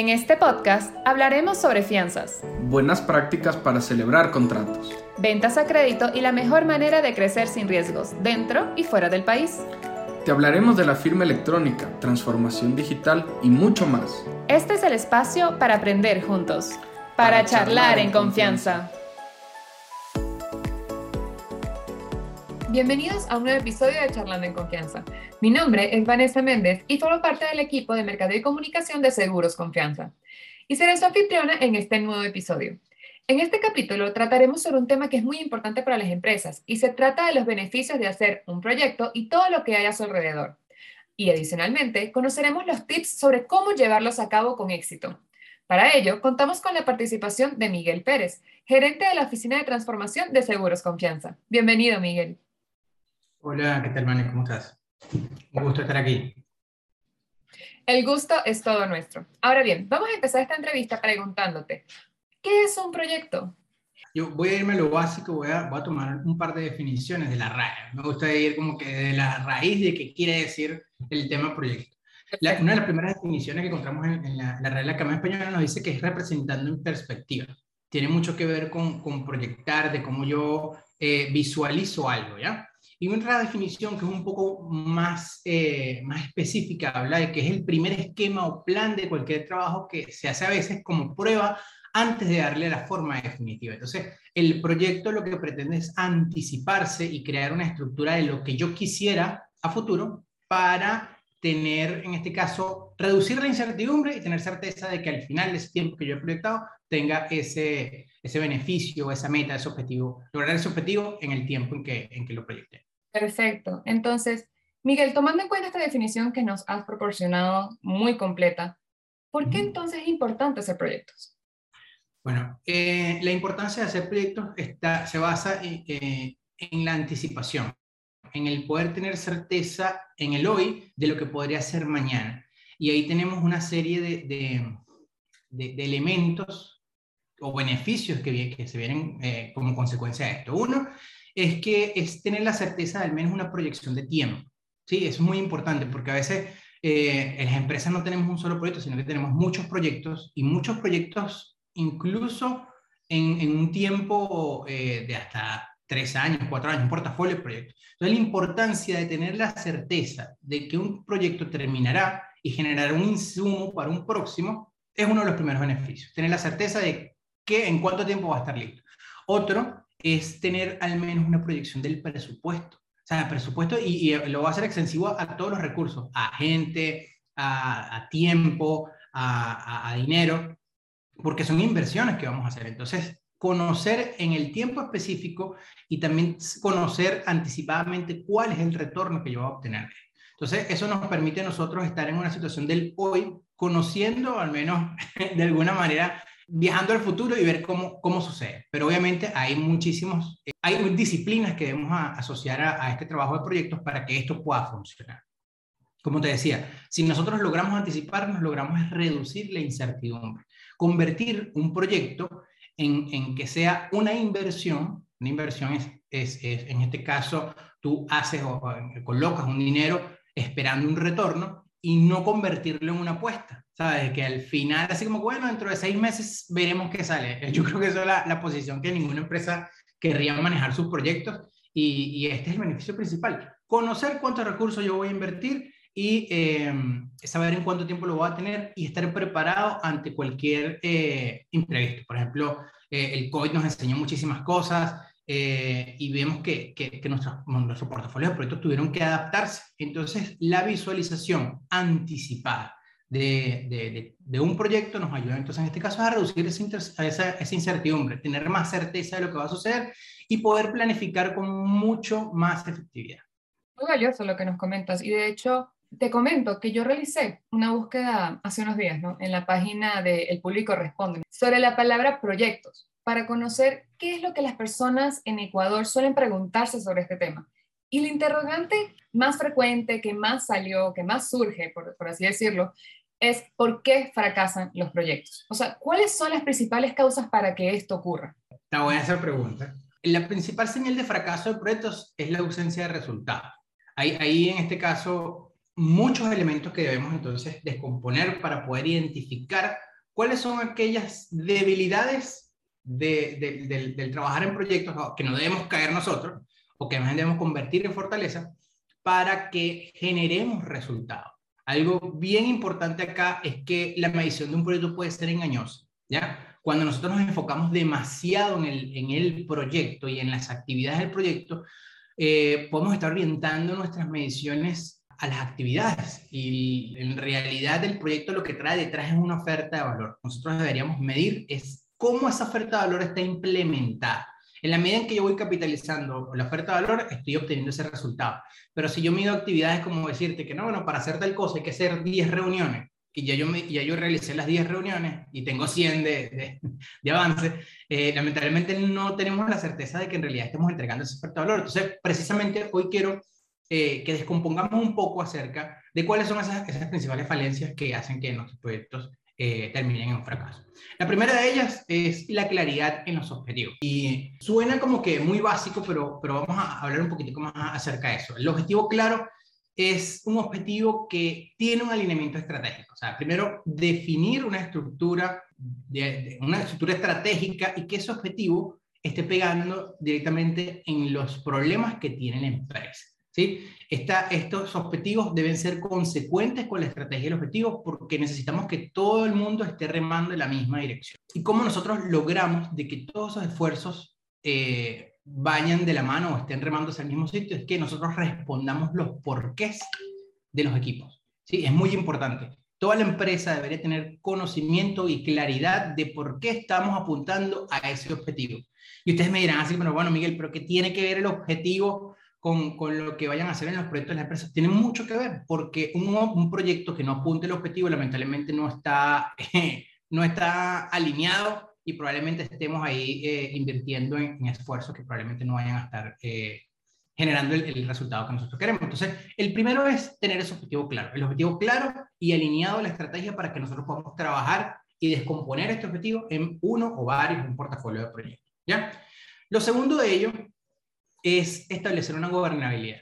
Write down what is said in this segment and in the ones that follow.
En este podcast hablaremos sobre fianzas, buenas prácticas para celebrar contratos, ventas a crédito y la mejor manera de crecer sin riesgos dentro y fuera del país. Te hablaremos de la firma electrónica, transformación digital y mucho más. Este es el espacio para aprender juntos, para, charlar, en confianza. Bienvenidos a un nuevo episodio de Charlando en Confianza. Mi nombre es Vanessa Méndez y formo parte del equipo de Mercado y Comunicación de Seguros Confianza. Y seré su anfitriona en este nuevo episodio. En este capítulo trataremos sobre un tema que es muy importante para las empresas y se trata de los beneficios de hacer un proyecto y todo lo que hay a su alrededor. Y adicionalmente, conoceremos los tips sobre cómo llevarlos a cabo con éxito. Para ello, contamos con la participación de Miguel Pérez, gerente de la Oficina de Transformación de Seguros Confianza. Bienvenido, Miguel. Hola, ¿qué tal, Mane? ¿Cómo estás? Un gusto estar aquí. El gusto es todo nuestro. Ahora bien, vamos a empezar esta entrevista preguntándote, ¿qué es un proyecto? Yo voy a irme a lo básico, voy a, voy a tomar un par de definiciones de la RAE. Me gusta ir como que de la raíz de qué quiere decir el tema proyecto. una de las primeras definiciones que encontramos en, la, la Real Academia Española nos dice que es representando en perspectiva. Tiene mucho que ver con, con proyectar, de cómo yo eh, visualizo algo, ¿ya? Y otra definición que es un poco más, eh, más específica, habla de que es el primer esquema o plan de cualquier trabajo que se hace a veces como prueba antes de darle la forma definitiva. Entonces, el proyecto lo que pretende es anticiparse y crear una estructura de lo que yo quisiera a futuro para tener, en este caso, reducir la incertidumbre y tener certeza de que al final de ese tiempo que yo he proyectado tenga ese, ese beneficio, esa meta, ese objetivo, lograr ese objetivo en el tiempo en que, en que lo proyecté. Perfecto. Entonces, Miguel, tomando en cuenta esta definición que nos has proporcionado muy completa, ¿por qué entonces es importante hacer proyectos? Bueno, eh, la importancia de hacer proyectos está, se basa en, eh, en la anticipación, en el poder tener certeza en el hoy de lo que podría ser mañana. Y ahí tenemos una serie de, de, de, elementos o beneficios que, que se vienen eh, como consecuencia de esto. Uno es que es tener la certeza de al menos una proyección de tiempo. Sí, es muy importante porque a veces eh, en las empresas no tenemos un solo proyecto, sino que tenemos muchos proyectos y muchos proyectos incluso en, un tiempo eh, de hasta tres años, cuatro años, un portafolio de proyectos. Entonces, la importancia de tener la certeza de que un proyecto terminará y generará un insumo para un próximo es uno de los primeros beneficios. Tener la certeza de que en cuánto tiempo va a estar listo. Otro es tener al menos una proyección del presupuesto. O sea, el presupuesto, y, lo va a hacer extensivo a, todos los recursos, a gente, a, tiempo, a, a, dinero, porque son inversiones que vamos a hacer. Entonces, conocer en el tiempo específico y también conocer anticipadamente cuál es el retorno que yo voy a obtener. Entonces, eso nos permite a nosotros estar en una situación del hoy, conociendo, al menos de alguna manera, viajando al futuro y ver cómo, cómo sucede. Pero obviamente hay muchísimos, eh, hay disciplinas que debemos asociar a, este trabajo de proyectos para que esto pueda funcionar. Como te decía, si nosotros logramos anticiparnos, logramos reducir la incertidumbre, convertir un proyecto en, en que sea una inversión, una inversión es, es, en este caso, tú haces o colocas un dinero esperando un retorno y no convertirlo en una apuesta. ¿Sabes? Que al final, así como, bueno, dentro de seis meses veremos qué sale. Yo creo que esa es la, la posición que ninguna empresa querría manejar sus proyectos y, y, este es el beneficio principal. Conocer cuántos recursos yo voy a invertir y eh, saber en cuánto tiempo lo voy a tener y estar preparado ante cualquier eh, imprevisto. Por ejemplo, eh, el COVID nos enseñó muchísimas cosas, eh, y vemos que, que, que nuestro, nuestro, portafolio de proyectos tuvieron que adaptarse. Entonces, la visualización anticipada de, de, de, un proyecto nos ayuda entonces en este caso a reducir esa, esa, esa, incertidumbre, tener más certeza de lo que va a suceder y poder planificar con mucho más efectividad. Muy valioso lo que nos comentas y de hecho te comento que yo realicé una búsqueda hace unos días ¿no? en la página de El Público Responde sobre la palabra proyectos para conocer qué es lo que las personas en Ecuador suelen preguntarse sobre este tema. Y el interrogante más frecuente, que más salió, que más surge, por, por así decirlo, es ¿por qué fracasan los proyectos? O sea, ¿cuáles son las principales causas para que esto ocurra? Te voy a hacer pregunta. La principal señal de fracaso de proyectos es la ausencia de resultados. Hay, hay en este caso muchos elementos que debemos entonces descomponer para poder identificar cuáles son aquellas debilidades del trabajar en proyectos que no debemos caer nosotros o que más debemos convertir en fortaleza para que generemos resultados. Algo bien importante acá es que la medición de un proyecto puede ser engañosa, ¿ya? Cuando nosotros nos enfocamos demasiado en el, en el proyecto y en las actividades del proyecto, eh, podemos estar orientando nuestras mediciones a las actividades y en realidad el proyecto lo que trae detrás es una oferta de valor. Nosotros deberíamos medir es cómo esa oferta de valor está implementada. En la medida en que yo voy capitalizando la oferta de valor, estoy obteniendo ese resultado. Pero si yo mido actividades como decirte que no, bueno, para hacer tal cosa hay que hacer 10 reuniones y ya yo, me, ya yo realicé las 10 reuniones y tengo 100 de, de, de avance, eh, lamentablemente no tenemos la certeza de que en realidad estemos entregando ese oferta de valor. Entonces, precisamente hoy quiero eh, que descompongamos un poco acerca de cuáles son esas, esas principales falencias que hacen que nuestros proyectos eh, terminen en fracaso. La primera de ellas es la claridad en los objetivos. Y suena como que muy básico, pero, pero vamos a hablar un poquitico más acerca de eso. El objetivo claro es un objetivo que tiene un alineamiento estratégico. O sea, primero, definir una estructura, de, una estructura estratégica y que ese objetivo esté pegando directamente en los problemas que tiene la empresa. ¿Sí? estos objetivos deben ser consecuentes con la estrategia del objetivo porque necesitamos que todo el mundo esté remando en la misma dirección. ¿Y cómo nosotros logramos de que todos esos esfuerzos eh, vayan de la mano o estén remando hacia el mismo sitio? Es que nosotros respondamos los porqués de los equipos. ¿sí? Es muy importante. Toda la empresa debería tener conocimiento y claridad de por qué estamos apuntando a ese objetivo. Y ustedes me dirán así, pero bueno, Miguel, pero ¿qué tiene que ver el objetivo con, con, lo que vayan a hacer en los proyectos de la empresa. Tiene mucho que ver, porque un, un proyecto que no apunte el objetivo lamentablemente no está, no está alineado y probablemente estemos ahí eh, invirtiendo en, esfuerzos que probablemente no vayan a estar eh, generando el, el, resultado que nosotros queremos. Entonces, el primero es tener ese objetivo claro, el objetivo claro y alineado a la estrategia para que nosotros podamos trabajar y descomponer este objetivo en uno o varios, un portafolio de proyectos. ¿ya? Lo segundo de ello es establecer una gobernabilidad.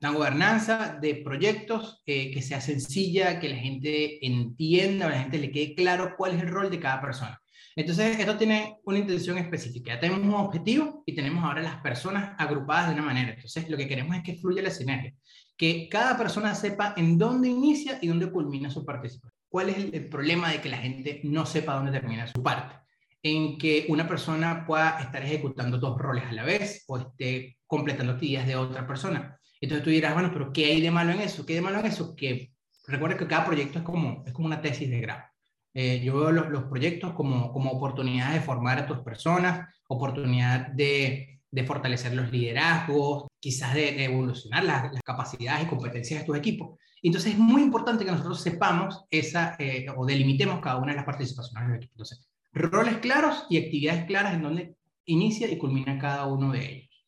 Una gobernanza de proyectos eh, que sea sencilla, que la gente entienda, a la gente le quede claro cuál es el rol de cada persona. Entonces, esto tiene una intención específica. Ya tenemos un objetivo y tenemos ahora las personas agrupadas de una manera. Entonces, lo que queremos es que fluya la sinergia, que cada persona sepa en dónde inicia y dónde culmina su participación. ¿Cuál es el, el problema de que la gente no sepa dónde termina su parte? En que una persona pueda estar ejecutando dos roles a la vez o esté completando actividades de otra persona. Entonces tú dirás, bueno, pero ¿qué hay de malo en eso? ¿Qué hay de malo en eso? Que recuerda que cada proyecto es como, es como una tesis de grado. Eh, yo veo los, los, proyectos como, como oportunidades de formar a tus personas, oportunidad de, de fortalecer los liderazgos, quizás de, de evolucionar las, las, capacidades y competencias de tus equipos. Entonces es muy importante que nosotros sepamos esa, eh, o delimitemos cada una de las participaciones del equipo. Entonces, roles claros y actividades claras en donde inicia y culmina cada uno de ellos.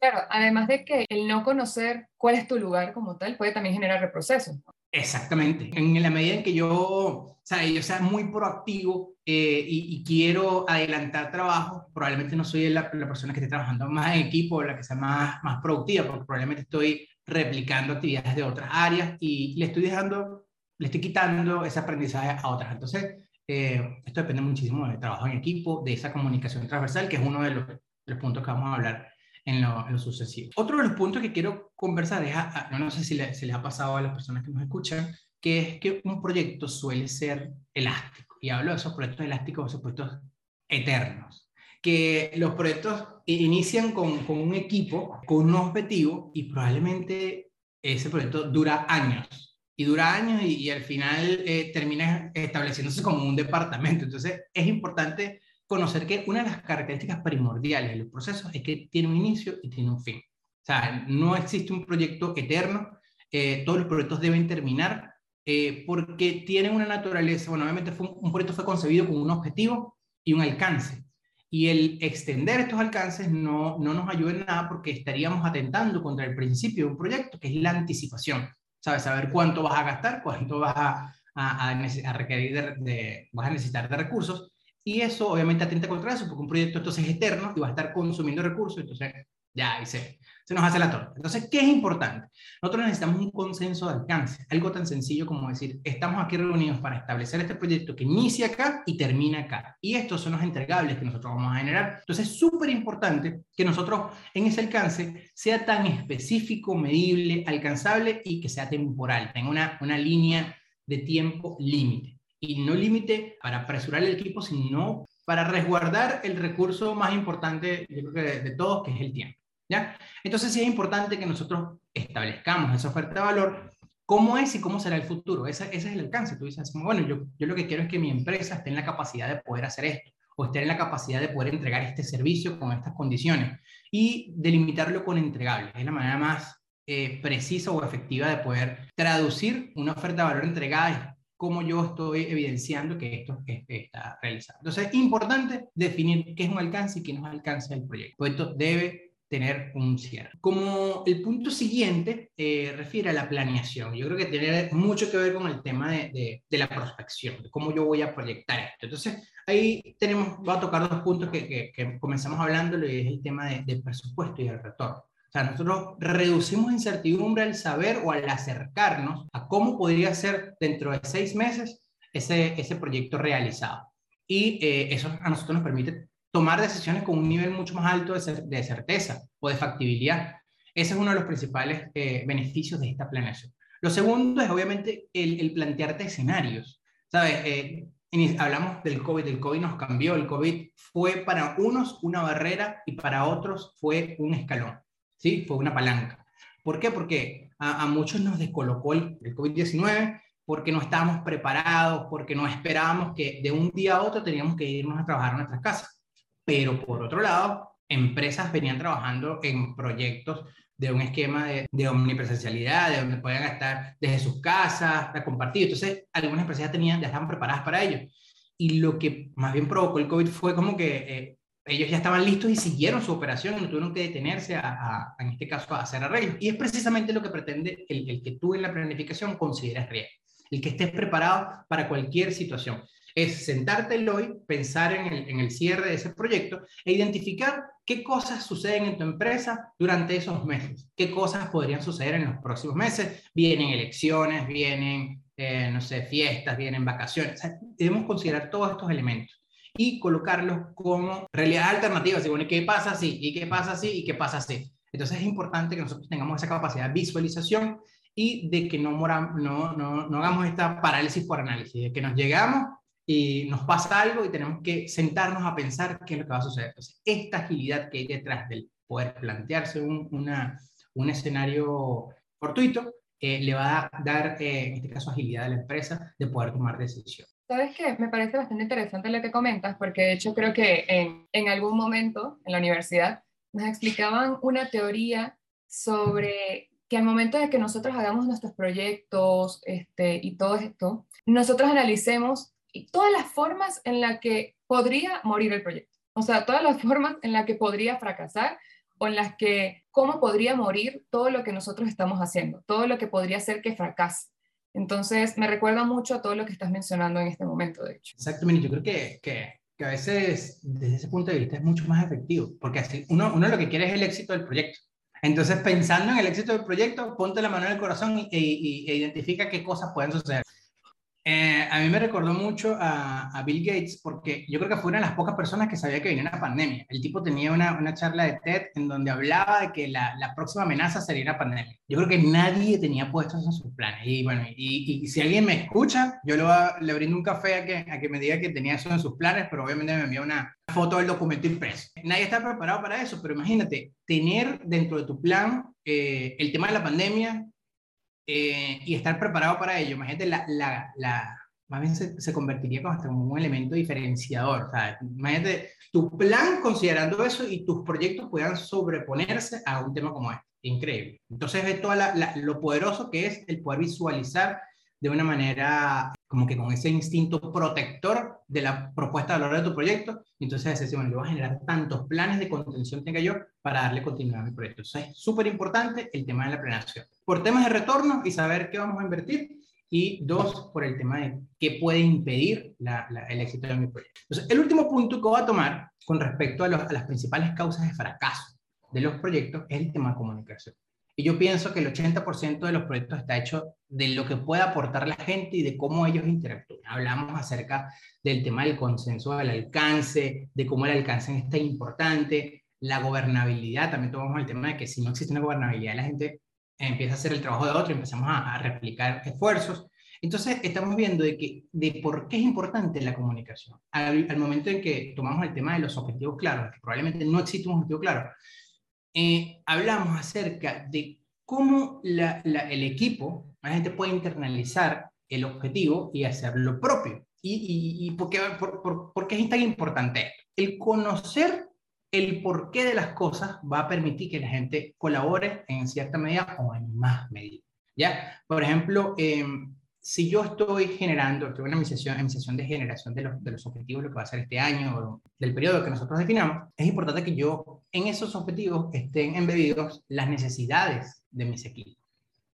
Claro, además de que el no conocer cuál es tu lugar como tal puede también generar reproceso. Exactamente. En la medida en que yo, o sea, yo sea muy proactivo eh, y, y, quiero adelantar trabajo, probablemente no soy la, la, persona que esté trabajando más en equipo, la que sea más, más productiva, porque probablemente estoy replicando actividades de otras áreas y le estoy dejando, le estoy quitando ese aprendizaje a otras. Entonces, eh, esto depende muchísimo del trabajo en equipo, de esa comunicación transversal, que es uno de los, los puntos que vamos a hablar en lo, en lo, sucesivo. Otro de los puntos que quiero conversar es, a, a, no sé si le, se les ha pasado a las personas que nos escuchan, que es que un proyecto suele ser elástico. Y hablo de esos proyectos elásticos, esos proyectos eternos. Que los proyectos inician con, con un equipo, con un objetivo, y probablemente ese proyecto dura años y dura años y, y al final eh, termina estableciéndose como un departamento. Entonces es importante conocer que una de las características primordiales del proceso es que tiene un inicio y tiene un fin. O sea, no existe un proyecto eterno, eh, todos los proyectos deben terminar eh, porque tienen una naturaleza, bueno, obviamente fue un, un proyecto fue concebido con un objetivo y un alcance. Y el extender estos alcances no, no nos ayuda en nada porque estaríamos atentando contra el principio de un proyecto, que es la anticipación. ¿Sabes? Saber cuánto vas a gastar, cuánto vas a, a, a requerir de, de, vas a necesitar de recursos. Y eso obviamente atenta contra eso, porque un proyecto entonces es eterno y va a estar consumiendo recursos, entonces Ya, y se, se nos hace la torta. Entonces, ¿qué es importante? Nosotros necesitamos un consenso de alcance, algo tan sencillo como decir, estamos aquí reunidos para establecer este proyecto que inicia acá y termina acá. Y estos son los entregables que nosotros vamos a generar. Entonces, es súper importante que nosotros en ese alcance sea tan específico, medible, alcanzable y que sea temporal, tenga una, una línea de tiempo límite. Y no límite para apresurar el equipo, sino para resguardar el recurso más importante, yo creo que de, todos, que es el tiempo. ¿Ya? Entonces sí es importante que nosotros establezcamos esa oferta de valor, cómo es y cómo será el futuro. Ese, ese es el alcance. Tú dices, bueno, yo, yo lo que quiero es que mi empresa esté en la capacidad de poder hacer esto o esté en la capacidad de poder entregar este servicio con estas condiciones y delimitarlo con entregables. Es la manera más eh, precisa o efectiva de poder traducir una oferta de valor entregada cómo yo estoy evidenciando que esto está realizado. Entonces, es importante definir qué es un alcance y qué no es alcance del proyecto. Esto debe tener un cierre. Como el punto siguiente eh, refiere a la planeación, yo creo que tiene mucho que ver con el tema de, de, la prospección, de cómo yo voy a proyectar esto. Entonces, ahí tenemos, voy a tocar dos puntos que, que, comenzamos hablando, y es el tema del presupuesto y el retorno. O sea, nosotros reducimos incertidumbre al saber o al acercarnos a cómo podría ser dentro de seis meses ese, ese proyecto realizado. Y eh, eso a nosotros nos permite tomar decisiones con un nivel mucho más alto de, de certeza o de factibilidad. Ese es uno de los principales eh, beneficios de esta planeación. Lo segundo es obviamente el, el plantearte escenarios. ¿Sabes? Eh, hablamos del COVID, el COVID nos cambió, el COVID fue para unos una barrera y para otros fue un escalón. ¿sí? Fue una palanca. ¿Por qué? Porque a, muchos nos descolocó el, COVID-19, porque no estábamos preparados, porque no esperábamos que de un día a otro teníamos que irnos a trabajar a nuestras casas. Pero por otro lado, empresas venían trabajando en proyectos de un esquema de, de, omnipresencialidad, de donde puedan estar desde sus casas, a compartir. Entonces, algunas empresas ya, tenían, ya estaban preparadas para ello. Y lo que más bien provocó el COVID fue como que eh, ellos ya estaban listos y siguieron su operación y no tuvieron que detenerse a, en este caso, a hacer arreglos. Y es precisamente lo que pretende el, el, que tú en la planificación consideres riesgo, el que estés preparado para cualquier situación. Es sentarte hoy, pensar en el, en el cierre de ese proyecto e identificar qué cosas suceden en tu empresa durante esos meses, qué cosas podrían suceder en los próximos meses. Vienen elecciones, vienen, eh, no sé, fiestas, vienen vacaciones. debemos considerar todos estos elementos y colocarlos como realidad alternativa. bueno, ¿qué pasa si? ¿Y qué pasa si? ¿Y qué pasa si? Entonces es importante que nosotros tengamos esa capacidad de visualización y de que no, no, no, no hagamos esta parálisis por análisis, de que nos llegamos y nos pasa algo y tenemos que sentarnos a pensar qué es lo que va a suceder. Entonces, esta agilidad que hay detrás del poder plantearse un, una, un escenario fortuito, eh, le va a dar, eh, en este caso, agilidad a la empresa de poder tomar decisiones. Sabes que me parece bastante interesante lo que comentas, porque de hecho creo que en, en algún momento en la universidad nos explicaban una teoría sobre que al momento de que nosotros hagamos nuestros proyectos este, y todo esto, nosotros analicemos todas las formas en las que podría morir el proyecto. O sea, todas las formas en las que podría fracasar o en las que, cómo podría morir todo lo que nosotros estamos haciendo, todo lo que podría hacer que fracase. Entonces, me recuerda mucho a todo lo que estás mencionando en este momento, de hecho. Exactamente, yo creo que, que, que, a veces desde ese punto de vista es mucho más efectivo, porque así uno, uno lo que quiere es el éxito del proyecto. Entonces, pensando en el éxito del proyecto, ponte la mano en el corazón e, e identifica qué cosas pueden suceder. Eh, a mí me recordó mucho a, Bill Gates porque yo creo que fue una de las pocas personas que sabía que venía una pandemia. El tipo tenía una, una charla de TED en donde hablaba de que la, la, próxima amenaza sería una pandemia. Yo creo que nadie tenía puestos en sus planes. Y bueno, y, y si alguien me escucha, yo le brindo un café a que, a que me diga que tenía eso en sus planes, pero obviamente me envía una foto del documento impreso. Nadie está preparado para eso, pero imagínate, tener dentro de tu plan eh, el tema de la pandemia, eh, y estar preparado para ello. Imagínate, la, la, la más bien se, se, convertiría como hasta un elemento diferenciador. Sea, imagínate tu plan considerando eso y tus proyectos puedan sobreponerse a un tema como este. Increíble. Entonces ve todo lo poderoso que es el poder visualizar de una manera como que con ese instinto protector de la propuesta de valor de tu proyecto. Entonces decir, bueno, yo voy a generar tantos planes de contención tenga yo para darle continuidad a mi proyecto. Entonces es súper importante el tema de la planeación por temas de retorno y saber qué vamos a invertir, y dos, por el tema de qué puede impedir el éxito de mi proyecto. Entonces, el último punto que voy a tomar con respecto a, las principales causas de fracaso de los proyectos es el tema de comunicación. Y yo pienso que el 80% de los proyectos está hecho de lo que puede aportar la gente y de cómo ellos interactúan. Hablamos acerca del tema del consenso, del alcance, de cómo el alcance es tan importante, la gobernabilidad, también tomamos el tema de que si no existe una gobernabilidad, la gente empieza a hacer el trabajo de otro empezamos a, a replicar esfuerzos. Entonces, estamos viendo de, que, de por qué es importante la comunicación. Al, al, momento en que tomamos el tema de los objetivos claros, que probablemente no existe un objetivo claro, eh, hablamos acerca de cómo el equipo, la gente puede internalizar el objetivo y hacer lo propio. ¿Y, y, y por, qué, por, por, qué, es tan importante? El conocer el porqué de las cosas va a permitir que la gente colabore en cierta medida o en más medida. ¿ya? Por ejemplo, eh, si yo estoy generando, estoy en en misión de generación de los, objetivos, lo que va a ser este año, o del periodo que nosotros definamos, es importante que yo en esos objetivos estén embebidos las necesidades de mis equipos,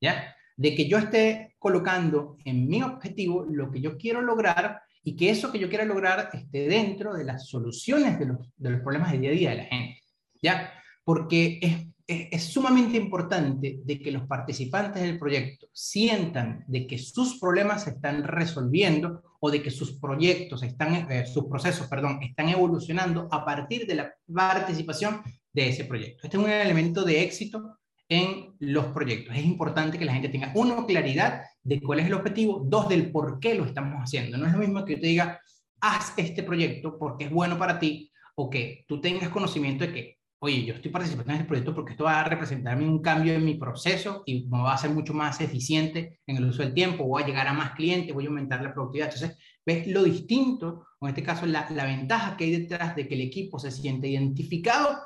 ¿ya? De que yo esté colocando en mi objetivo lo que yo quiero lograr y que eso que yo quiera lograr esté dentro de las soluciones de los, de los problemas del día a día de la gente, ¿ya? Porque es es, sumamente importante de que los participantes del proyecto sientan de que sus problemas se están resolviendo o de que sus proyectos están, eh, sus procesos, perdón, están evolucionando a partir de la participación de ese proyecto. Este es un elemento de éxito en los proyectos. Es importante que la gente tenga, uno, claridad de cuál es el objetivo, dos, del por qué lo estamos haciendo. No es lo mismo que yo te diga, haz este proyecto porque es bueno para ti, o que tú tengas conocimiento de que oye, yo estoy participando en este proyecto porque esto va a representarme un cambio en mi proceso y me va a ser mucho más eficiente en el uso del tiempo, voy a llegar a más clientes, voy a aumentar la productividad. Entonces, ves lo distinto, o en este caso la, la ventaja que hay detrás de que el equipo se siente identificado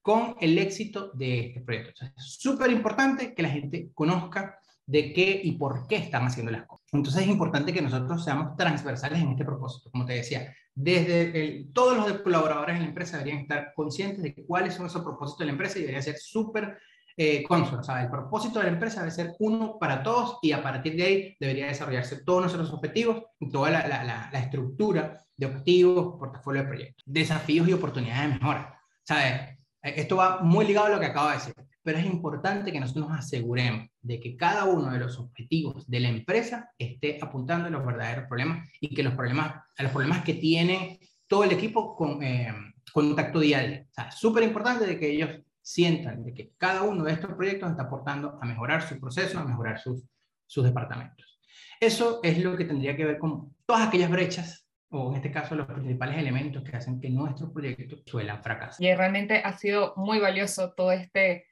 con el éxito de este proyecto. Entonces, es súper importante que la gente conozca de qué y por qué están haciendo las cosas. Entonces es importante que nosotros seamos transversales en este propósito. Como te decía, desde el, todos los colaboradores en la empresa deberían estar conscientes de cuáles son esos propósitos de la empresa y debería ser súper eh. O sea, el propósito de la empresa debe ser uno para todos y a partir de ahí debería desarrollarse todos nuestros objetivos y toda la, la, la, la estructura de objetivos, portafolio de proyectos, desafíos y oportunidades de mejora. ¿Sabes? Esto va muy ligado a lo que acabo de decir pero es importante que nosotros nos aseguremos de que cada uno de los objetivos de la empresa esté apuntando a los verdaderos problemas y que los problemas, a los problemas que tiene todo el equipo con eh, contacto diario. O sea, súper importante de que ellos sientan de que cada uno de estos proyectos está aportando a mejorar su proceso, a mejorar sus, sus departamentos. Eso es lo que tendría que ver con todas aquellas brechas o en este caso los principales elementos que hacen que nuestros proyectos suelan fracasar. Y realmente ha sido muy valioso todo este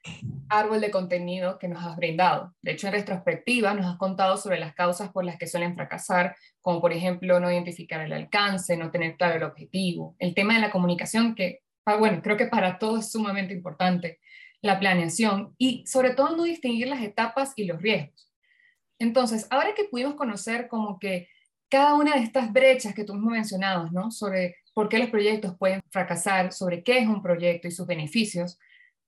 árbol de contenido que nos has brindado. De hecho, en retrospectiva nos has contado sobre las causas por las que suelen fracasar, como por ejemplo no identificar el alcance, no tener claro el objetivo, el tema de la comunicación, que, ah, bueno, creo que para todos es sumamente importante, la planeación y sobre todo no distinguir las etapas y los riesgos. Entonces, ahora que pudimos conocer como que cada una de estas brechas que tú mismo mencionado, ¿no? Sobre por qué los proyectos pueden fracasar, sobre qué es un proyecto y sus beneficios,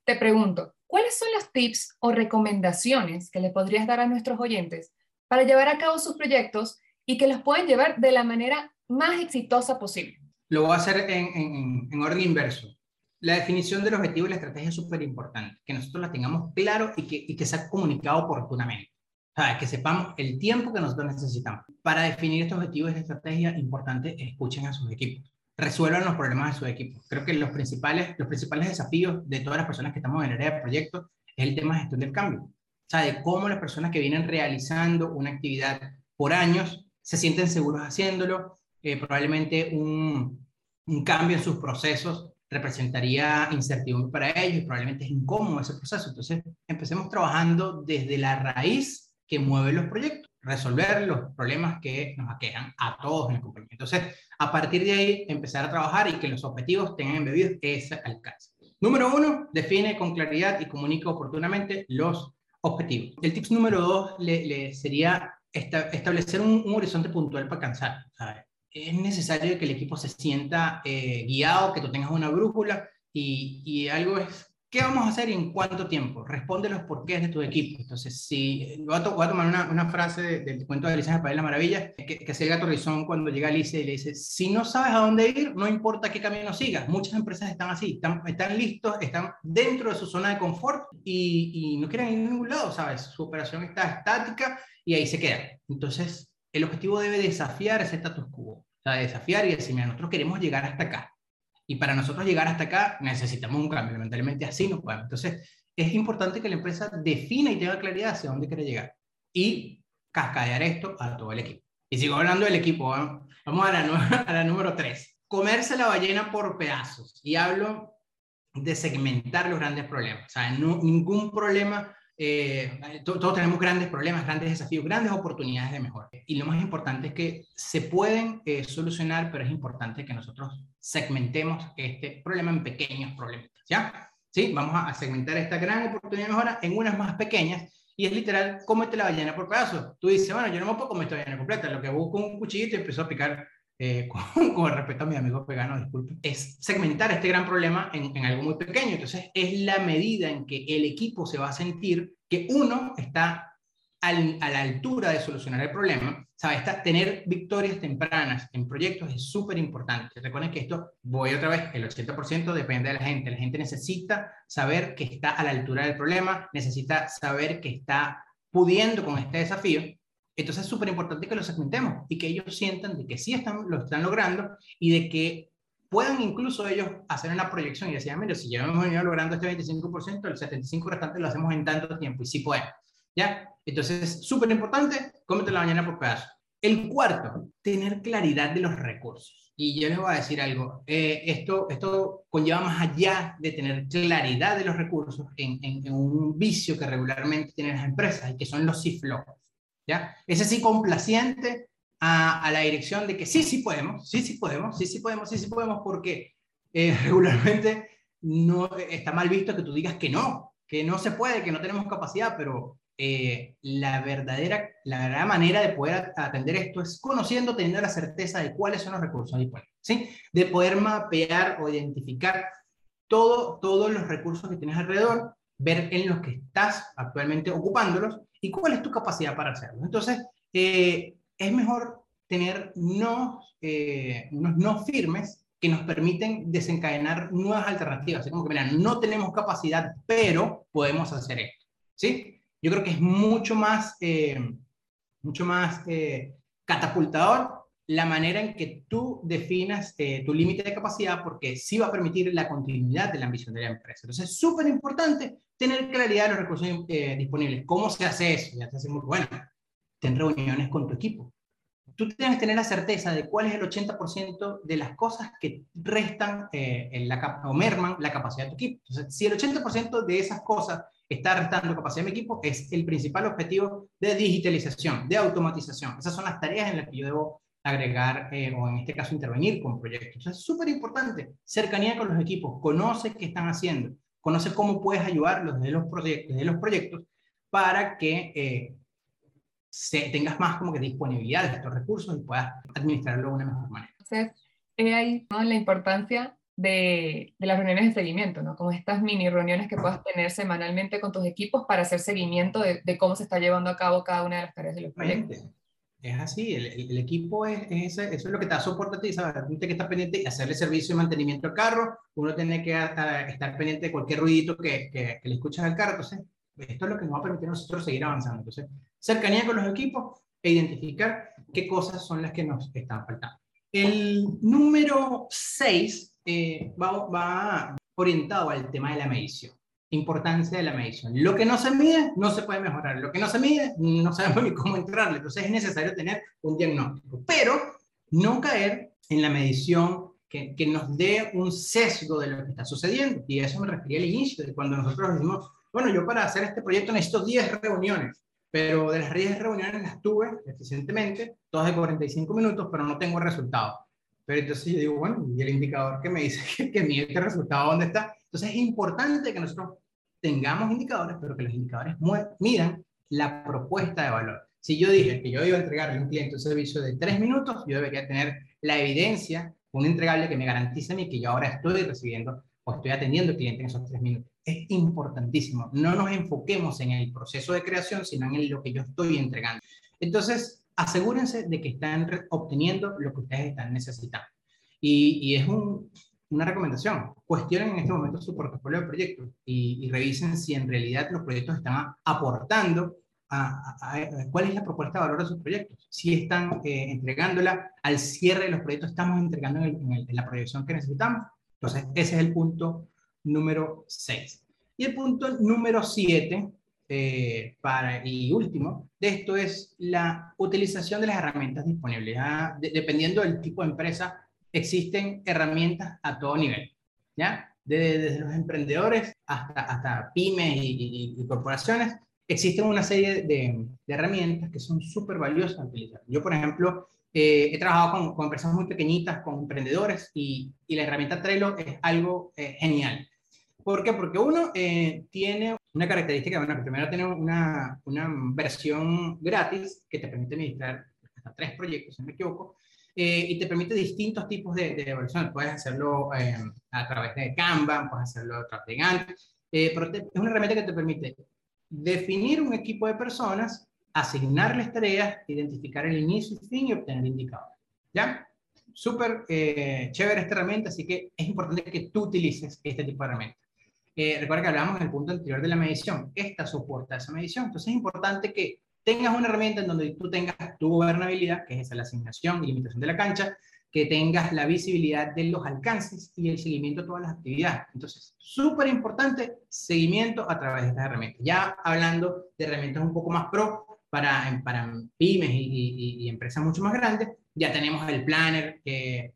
te pregunto, ¿cuáles son los tips o recomendaciones que le podrías dar a nuestros oyentes para llevar a cabo sus proyectos y que los puedan llevar de la manera más exitosa posible? Lo voy a hacer en orden inverso. La definición del objetivo y la estrategia es súper importante, que nosotros la tengamos claro y que, y que sea comunicado oportunamente que sepamos el tiempo que nosotros necesitamos. Para definir estos objetivos de estrategia, importante, escuchen a sus equipos, resuelvan los problemas de sus equipos. Creo que los principales, los principales desafíos de todas las personas que estamos en el área de proyectos es el tema de gestión del cambio. O sea, de cómo las personas que vienen realizando una actividad por años se sienten seguros haciéndolo, eh, probablemente un, un cambio en sus procesos representaría incertidumbre para ellos y probablemente es incómodo ese proceso. Entonces, empecemos trabajando desde la raíz que mueve los proyectos, resolver los problemas que nos aquejan a todos en el compañía. Entonces, a partir de ahí, empezar a trabajar y que los objetivos tengan embebidos ese alcance. Número uno, define con claridad y comunica oportunamente los objetivos. El tips número dos le, sería establecer un, horizonte puntual para alcanzar. Es necesario que el equipo se sienta eh, guiado, que tú tengas una brújula y, y algo es ¿Qué vamos a hacer y en cuánto tiempo? Responde los porqués de tu equipo. Entonces, si voy a, voy a tomar una, una, frase del cuento de Alicia en el País de la Maravilla, que, que hace el gato Rizón cuando llega Alicia y le dice, si no sabes a dónde ir, no importa qué camino sigas. Muchas empresas están así, están, están listos, están dentro de su zona de confort y, y no quieren ir a ningún lado, ¿sabes? Su operación está estática y ahí se queda. Entonces, el objetivo debe desafiar ese status quo, o sea, desafiar y decir, mira, nosotros queremos llegar hasta acá y para nosotros llegar hasta acá necesitamos un cambio, lamentablemente así no podemos. Entonces, es importante que la empresa defina y tenga claridad hacia dónde quiere llegar y cascadear esto a todo el equipo. Y sigo hablando del equipo, vamos a la, a la número 3. Comerse la ballena por pedazos. Y hablo de segmentar los grandes problemas. O sea, no, ningún problema eh, todos tenemos grandes problemas, grandes desafíos, grandes oportunidades de mejora. Y lo más importante es que se pueden eh, solucionar, pero es importante que nosotros segmentemos este problema en pequeños problemas. ¿Ya? ¿Sí? Vamos a segmentar esta gran oportunidad de mejora en unas más pequeñas y es literal, cómete la ballena por pedazos. Tú dices, bueno, yo no me puedo comer esta ballena completa, lo que busco un cuchillito y empiezo a picar eh, con, con, respeto a mi amigo vegano, disculpe, es segmentar este gran problema en, algo muy pequeño. Entonces, es la medida en que el equipo se va a sentir que uno está a la altura de solucionar el problema. ¿sabe? Tener victorias tempranas en proyectos es súper importante. Recuerden que esto, voy otra vez, el 80% depende de la gente. La gente necesita saber que está a la altura del problema, necesita saber que está pudiendo con este desafío entonces es súper importante que lo segmentemos y que ellos sientan de que sí están, lo están logrando y de que puedan incluso ellos hacer una proyección y decir, ah, mira, si ya hemos venido logrando este 25%, el 75% restante lo hacemos en tanto tiempo y sí podemos. ¿Ya? Entonces, súper importante, cómete la mañana por pedazo. El cuarto, tener claridad de los recursos. Y yo les voy a decir algo, eh, esto, esto conlleva más allá de tener claridad de los recursos en, en, en un vicio que regularmente tienen las empresas y que son los ciflojos. ¿Ya? Ese sí complaciente a, la dirección de que sí, sí podemos, sí, sí podemos, sí, sí podemos, sí, sí podemos, porque eh, regularmente no está mal visto que tú digas que no, que no se puede, que no tenemos capacidad, pero eh, la, verdadera, la verdadera manera de poder atender esto es conociendo, teniendo la certeza de cuáles son los recursos disponibles, ¿sí? De poder mapear o identificar todo, todos los recursos que tienes alrededor, ver en los que estás actualmente ocupándolos y cuál es tu capacidad para hacerlo. Entonces, eh, es mejor tener no, eh, unos no firmes que nos permiten desencadenar nuevas alternativas. Así como que, mira, no tenemos capacidad, pero podemos hacer esto. ¿Sí? Yo creo que es mucho más, eh, mucho más catapultador la manera en que tú definas eh, tu límite de capacidad porque sí va a permitir la continuidad de la ambición de la empresa. Entonces es súper importante tener claridad de los recursos eh, disponibles. ¿Cómo se hace eso? Ya te hace muy bueno. Ten reuniones con tu equipo. Tú tienes que tener la certeza de cuál es el 80% de las cosas que restan eh, en la, o merman la capacidad de tu equipo. Entonces, si el 80% de esas cosas está restando capacidad de mi equipo, es el principal objetivo de digitalización, de automatización. Esas son las tareas en las que yo debo agregar eh, o en este caso intervenir con proyectos. es súper importante. Cercanía con los equipos, conoce qué están haciendo, conoce cómo puedes ayudarlos desde los proyectos, desde los proyectos para que eh, se, tengas más como que disponibilidad de estos recursos y puedas administrarlo de una mejor manera. Entonces, eh, ahí ¿no? la importancia de, de, las reuniones de seguimiento, ¿no? Como estas mini reuniones que puedas tener semanalmente con tus equipos para hacer seguimiento de, de cómo se está llevando a cabo cada una de las tareas de los proyectos. Es así, el, el, equipo es, es, eso es lo que te da soporte a ti, ¿sabes? Gente que está pendiente de hacerle servicio y mantenimiento al carro, uno tiene que estar pendiente de cualquier ruidito que, que, que, le escuchas al carro, entonces esto es lo que nos va a permitir a nosotros seguir avanzando. Entonces, cercanía con los equipos e identificar qué cosas son las que nos están faltando. El número 6 eh, va, va orientado al tema de la medición importancia de la medición. Lo que no se mide, no se puede mejorar. Lo que no se mide, no sabemos ni cómo entrarle. Entonces es necesario tener un diagnóstico. Pero no caer en la medición que, que, nos dé un sesgo de lo que está sucediendo. Y a eso me refería al inicio, de cuando nosotros decimos, bueno, yo para hacer este proyecto necesito 10 reuniones, pero de las 10 reuniones las tuve eficientemente, todas de 45 minutos, pero no tengo resultado. Pero entonces yo digo, bueno, ¿y el indicador que me dice que, que mide este resultado dónde está? Entonces es importante que nosotros tengamos indicadores, pero que los indicadores miran la propuesta de valor. Si yo dije que yo iba a entregarle a un cliente un servicio de tres minutos, yo debería tener la evidencia, un entregable que me garantice a mí que yo ahora estoy recibiendo o estoy atendiendo al cliente en esos tres minutos. Es importantísimo. No nos enfoquemos en el proceso de creación, sino en lo que yo estoy entregando. Entonces, asegúrense de que están obteniendo lo que ustedes están necesitando. Y, es una recomendación. Cuestionen en este momento su portafolio de proyectos y, revisen si en realidad los proyectos están aportando a, cuál es la propuesta de valor de sus proyectos. Si están eh, entregándola al cierre de los proyectos, estamos entregando en, la proyección que necesitamos. Entonces, ese es el punto número 6. Y el punto número 7, eh, para, y último, de esto es la utilización de las herramientas disponibles. ¿ya? dependiendo del tipo de empresa, existen herramientas a todo nivel. ¿ya? Desde, los emprendedores hasta, hasta pymes y, y corporaciones, existen una serie de, herramientas que son súper valiosas a utilizar. Yo, por ejemplo, eh, he trabajado con, empresas muy pequeñitas, con emprendedores, y, la herramienta Trello es algo eh, genial. ¿Por qué? Porque uno eh, tiene una característica, bueno, que primero tiene una, una, versión gratis que te permite administrar hasta tres proyectos, si no me equivoco, y te permite distintos tipos de, de evaluación. Puedes hacerlo a través de Canva, puedes hacerlo a través de Gantt, pero es una herramienta que te permite definir un equipo de personas, asignarles tareas, identificar el inicio y fin y obtener indicadores. ¿Ya? Súper eh, chévere esta herramienta, así que es importante que tú utilices este tipo de herramienta. Eh, recuerda que hablamos en el punto anterior de la medición. Esta soporta esa medición. Entonces es importante que tengas una herramienta en donde tú tengas tu gobernabilidad, que es esa la asignación y limitación de la cancha, que tengas la visibilidad de los alcances y el seguimiento de todas las actividades. Entonces, súper importante, seguimiento a través de estas herramientas. Ya hablando de herramientas un poco más pro para, para pymes y, empresas mucho más grandes, ya tenemos el planner, que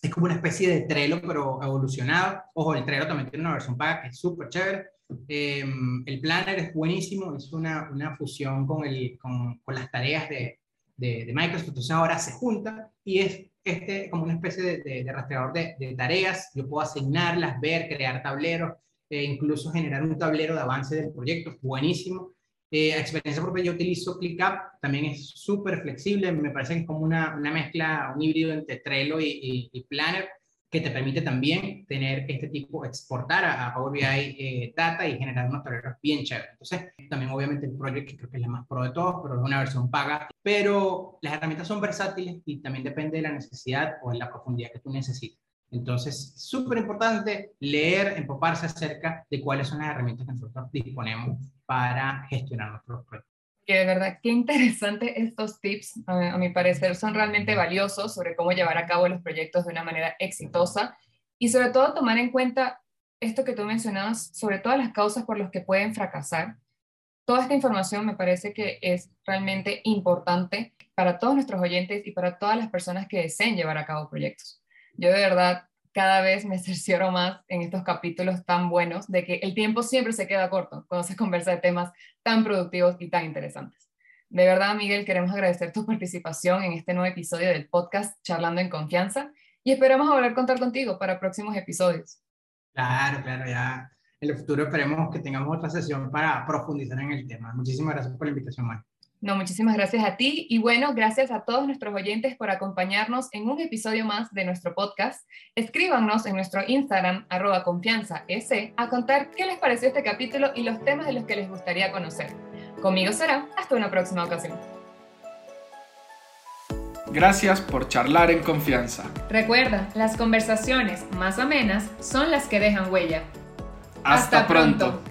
es como una especie de Trello, pero evolucionado. Ojo, el Trello también tiene una versión paga que es súper chévere. Em, el planner es buenísimo, es una, una fusión con, el, con, con las tareas de, de, de Microsoft, entonces ahora se junta y es este, como una especie de, de, rastreador de, tareas. Yo puedo asignarlas, ver, crear tableros, e incluso generar un tablero de avance del proyecto. Buenísimo. Eh, experiencia propia, yo utilizo ClickUp, también es súper flexible. Me parece que es como una, una mezcla, un híbrido entre Trello y, y Planner que te permite también tener este tipo, exportar a, Power BI eh, data y generar unos tableros bien chéveres. Entonces, también obviamente el Project, que creo que es la más pro de todos, pero es una versión paga. Pero las herramientas son versátiles y también depende de la necesidad o de la profundidad que tú necesites. Entonces, súper importante leer, empaparse acerca de cuáles son las herramientas que nosotros disponemos para gestionar nuestros proyectos de verdad, qué interesante estos tips, a, mi parecer, son realmente valiosos sobre cómo llevar a cabo los proyectos de una manera exitosa y sobre todo tomar en cuenta esto que tú mencionabas sobre todas las causas por las que pueden fracasar. Toda esta información me parece que es realmente importante para todos nuestros oyentes y para todas las personas que deseen llevar a cabo proyectos. Yo de verdad cada vez me cercioro más en estos capítulos tan buenos de que el tiempo siempre se queda corto cuando se conversa de temas tan productivos y tan interesantes. De verdad, Miguel, queremos agradecer tu participación en este nuevo episodio del podcast Charlando en Confianza y esperamos volver a contar contigo para próximos episodios. Claro, claro, ya en el futuro esperemos que tengamos otra sesión para profundizar en el tema. Muchísimas gracias por la invitación, Mike. No, muchísimas gracias a ti y bueno, gracias a todos nuestros oyentes por acompañarnos en un episodio más de nuestro podcast. Escríbanos en nuestro Instagram, arroba confianza S, a contar qué les pareció este capítulo y los temas de los que les gustaría conocer. Conmigo será hasta una próxima ocasión. Gracias por charlar en confianza. Recuerda, las conversaciones más amenas son las que dejan huella. Hasta, pronto.